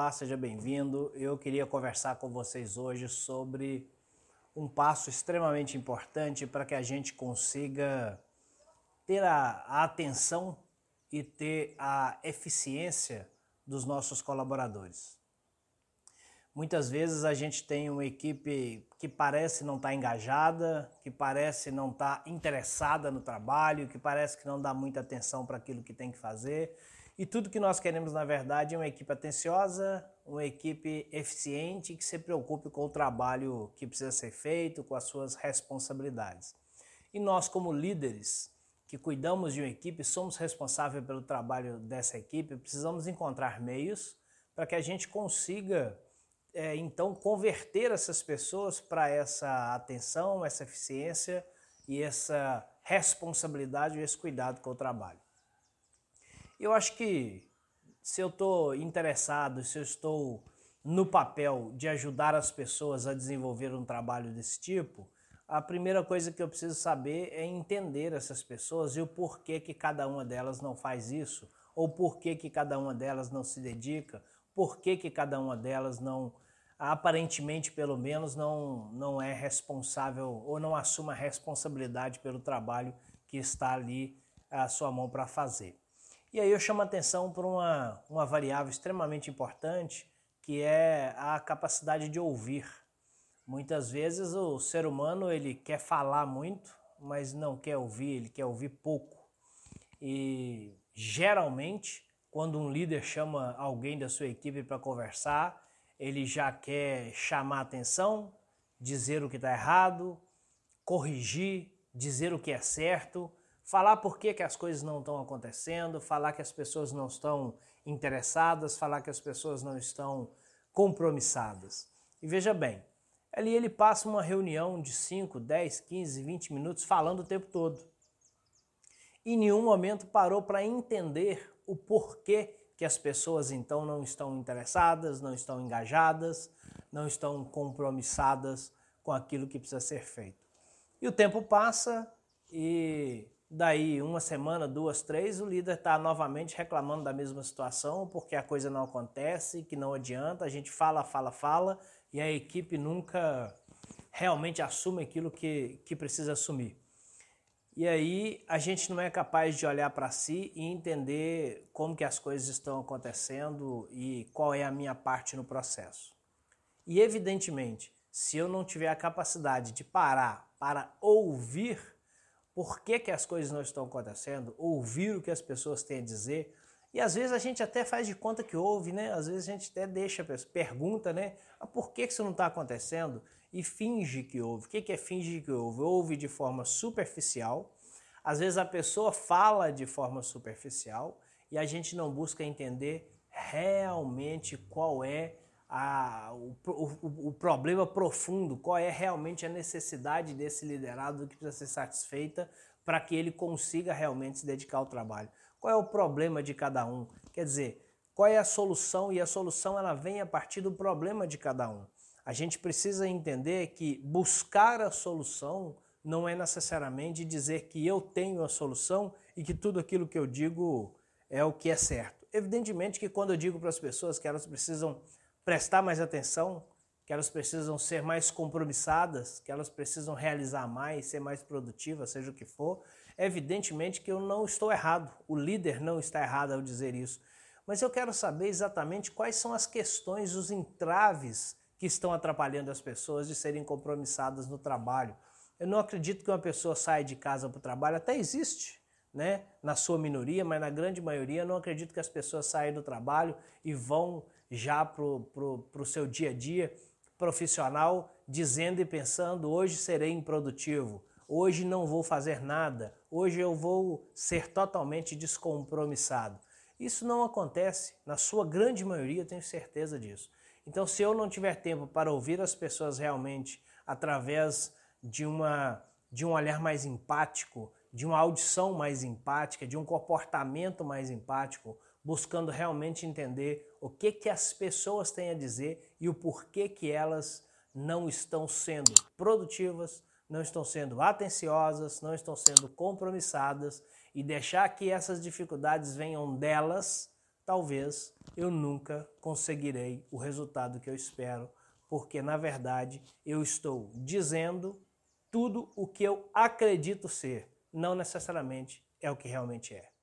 Olá, seja bem-vindo. Eu queria conversar com vocês hoje sobre um passo extremamente importante para que a gente consiga ter a, a atenção e ter a eficiência dos nossos colaboradores. Muitas vezes a gente tem uma equipe que parece não estar tá engajada, que parece não estar tá interessada no trabalho, que parece que não dá muita atenção para aquilo que tem que fazer e tudo que nós queremos, na verdade, é uma equipe atenciosa, uma equipe eficiente que se preocupe com o trabalho que precisa ser feito, com as suas responsabilidades. E nós, como líderes que cuidamos de uma equipe, somos responsáveis pelo trabalho dessa equipe, precisamos encontrar meios para que a gente consiga, é, então, converter essas pessoas para essa atenção, essa eficiência e essa responsabilidade e esse cuidado com o trabalho. Eu acho que se eu estou interessado, se eu estou no papel de ajudar as pessoas a desenvolver um trabalho desse tipo, a primeira coisa que eu preciso saber é entender essas pessoas e o porquê que cada uma delas não faz isso, ou porquê que cada uma delas não se dedica, porquê que cada uma delas não, aparentemente pelo menos, não, não é responsável ou não assume a responsabilidade pelo trabalho que está ali à sua mão para fazer. E aí eu chamo a atenção para uma, uma variável extremamente importante, que é a capacidade de ouvir. Muitas vezes o ser humano ele quer falar muito, mas não quer ouvir, ele quer ouvir pouco. E geralmente, quando um líder chama alguém da sua equipe para conversar, ele já quer chamar atenção, dizer o que está errado, corrigir, dizer o que é certo, falar por que, que as coisas não estão acontecendo, falar que as pessoas não estão interessadas, falar que as pessoas não estão compromissadas. E veja bem, ali ele passa uma reunião de 5, 10, 15, 20 minutos falando o tempo todo. Em nenhum momento parou para entender o porquê que as pessoas então não estão interessadas, não estão engajadas, não estão compromissadas com aquilo que precisa ser feito. E o tempo passa e Daí, uma semana, duas, três, o líder está novamente reclamando da mesma situação, porque a coisa não acontece, que não adianta, a gente fala, fala, fala, e a equipe nunca realmente assume aquilo que, que precisa assumir. E aí a gente não é capaz de olhar para si e entender como que as coisas estão acontecendo e qual é a minha parte no processo. E evidentemente, se eu não tiver a capacidade de parar para ouvir por que, que as coisas não estão acontecendo, ouvir o que as pessoas têm a dizer. E às vezes a gente até faz de conta que ouve, né? Às vezes a gente até deixa, pergunta, né? Ah, por que, que isso não está acontecendo? E finge que ouve. O que, que é finge que ouve? Ouve de forma superficial. Às vezes a pessoa fala de forma superficial e a gente não busca entender realmente qual é a, o, o, o, problema profundo, qual é realmente a necessidade desse liderado que precisa ser satisfeita para que ele consiga realmente se dedicar ao trabalho. Qual é o problema de cada um? Quer dizer, qual é a solução? E a solução ela vem a partir do problema de cada um. A gente precisa entender que buscar a solução não é necessariamente dizer que eu tenho a solução e que tudo aquilo que eu digo é o que é certo. Evidentemente que quando eu digo para as pessoas que elas precisam prestar mais atenção, que elas precisam ser mais compromissadas, que elas precisam realizar mais, ser mais produtivas, seja o que for. É evidentemente que eu não estou errado, o líder não está errado ao dizer isso. Mas eu quero saber exatamente quais são as questões, os entraves que estão atrapalhando as pessoas de serem compromissadas no trabalho. Eu não acredito que uma pessoa saia de casa para o trabalho, até existe, né? na sua minoria, mas na grande maioria, eu não acredito que as pessoas saiam do trabalho e vão já para o seu dia a dia profissional, dizendo e pensando: hoje serei improdutivo, hoje não vou fazer nada, hoje eu vou ser totalmente descompromissado. Isso não acontece, na sua grande maioria, tenho certeza disso. Então, se eu não tiver tempo para ouvir as pessoas realmente através de, uma, de um olhar mais empático, de uma audição mais empática, de um comportamento mais empático, buscando realmente entender o que, que as pessoas têm a dizer e o porquê que elas não estão sendo produtivas, não estão sendo atenciosas, não estão sendo compromissadas e deixar que essas dificuldades venham delas, talvez eu nunca conseguirei o resultado que eu espero, porque na verdade eu estou dizendo tudo o que eu acredito ser, não necessariamente é o que realmente é.